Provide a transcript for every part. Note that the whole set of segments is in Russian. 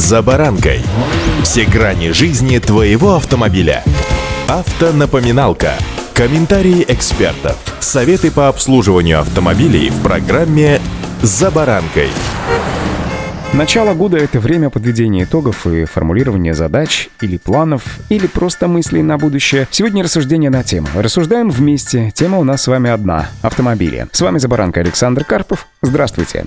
«За баранкой». Все грани жизни твоего автомобиля. Автонапоминалка. Комментарии экспертов. Советы по обслуживанию автомобилей в программе «За баранкой». Начало года — это время подведения итогов и формулирования задач или планов, или просто мыслей на будущее. Сегодня рассуждение на тему. Рассуждаем вместе. Тема у нас с вами одна — автомобили. С вами «За баранкой» Александр Карпов. Здравствуйте.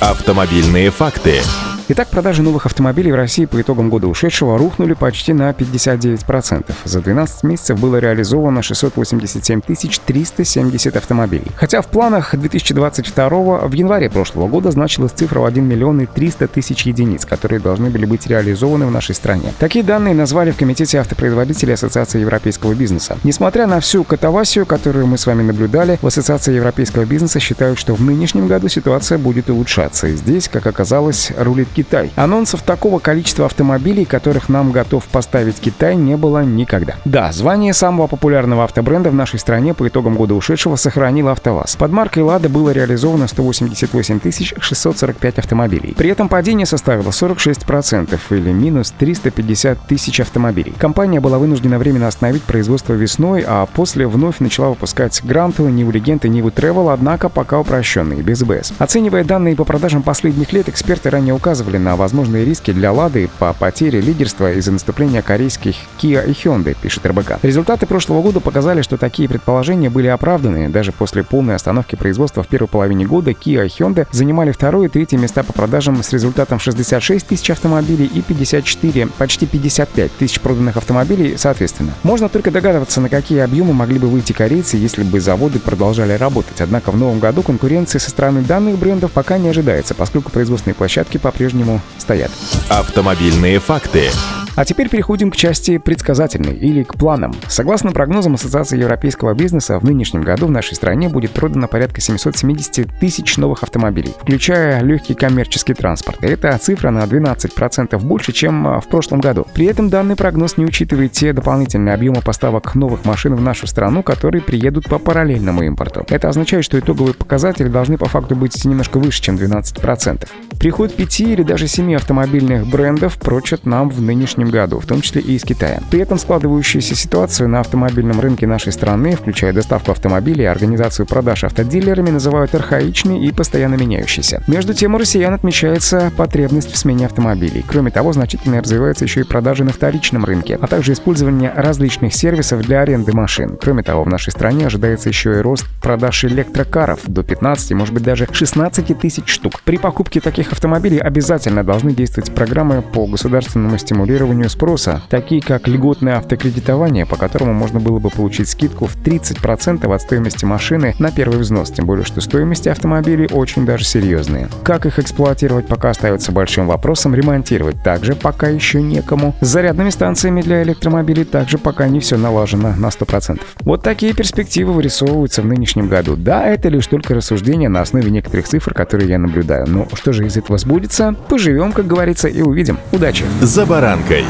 Автомобильные факты. Итак, продажи новых автомобилей в России по итогам года ушедшего рухнули почти на 59%. За 12 месяцев было реализовано 687 370 автомобилей. Хотя в планах 2022 в январе прошлого года значилась цифра в 1 миллион и 300 тысяч единиц, которые должны были быть реализованы в нашей стране. Такие данные назвали в Комитете автопроизводителей Ассоциации европейского бизнеса. Несмотря на всю катавасию, которую мы с вами наблюдали, в Ассоциации европейского бизнеса считают, что в нынешнем году ситуация будет улучшаться. И здесь, как оказалось, рулит Китай. Анонсов такого количества автомобилей, которых нам готов поставить Китай, не было никогда. Да, звание самого популярного автобренда в нашей стране по итогам года ушедшего сохранил АвтоВАЗ. Под маркой «Лада» было реализовано 188 645 автомобилей. При этом падение составило 46% или минус 350 тысяч автомобилей. Компания была вынуждена временно остановить производство весной, а после вновь начала выпускать Гранту, Ниву Легенд и Ниву Тревел, однако пока упрощенные, без БС. Оценивая данные по продажам последних лет, эксперты ранее указывали, указывали на возможные риски для Лады по потере лидерства из-за наступления корейских Kia и Hyundai, пишет РБК. Результаты прошлого года показали, что такие предположения были оправданы. Даже после полной остановки производства в первой половине года Kia и Hyundai занимали второе и третье места по продажам с результатом 66 тысяч автомобилей и 54, почти 55 тысяч проданных автомобилей соответственно. Можно только догадываться, на какие объемы могли бы выйти корейцы, если бы заводы продолжали работать. Однако в новом году конкуренции со стороны данных брендов пока не ожидается, поскольку производственные площадки по-прежнему по-прежнему стоят. Автомобильные факты. А теперь переходим к части предсказательной или к планам. Согласно прогнозам Ассоциации европейского бизнеса, в нынешнем году в нашей стране будет продано порядка 770 тысяч новых автомобилей, включая легкий коммерческий транспорт. Это цифра на 12% больше, чем а, в прошлом году. При этом данный прогноз не учитывает те дополнительные объемы поставок новых машин в нашу страну, которые приедут по параллельному импорту. Это означает, что итоговые показатели должны по факту быть немножко выше, чем 12%. Приход пяти или даже семи автомобильных брендов прочат нам в нынешнем году, в том числе и из Китая. При этом складывающуюся ситуацию на автомобильном рынке нашей страны, включая доставку автомобилей и организацию продаж автодилерами, называют архаичной и постоянно меняющейся. Между тем, у россиян отмечается потребность в смене автомобилей. Кроме того, значительно развивается еще и продажи на вторичном рынке, а также использование различных сервисов для аренды машин. Кроме того, в нашей стране ожидается еще и рост продаж электрокаров до 15, может быть даже 16 тысяч штук. При покупке таких автомобилей обязательно должны действовать программы по государственному стимулированию спроса, такие как льготное автокредитование, по которому можно было бы получить скидку в 30% от стоимости машины на первый взнос, тем более что стоимости автомобилей очень даже серьезные. Как их эксплуатировать пока остается большим вопросом, ремонтировать также пока еще некому. С зарядными станциями для электромобилей также пока не все налажено на 100%. Вот такие перспективы вырисовываются в нынешнем году. Да, это лишь только рассуждения на основе некоторых цифр, которые я наблюдаю. Но что же из этого сбудется? Поживем, как говорится, и увидим. Удачи! За баранкой.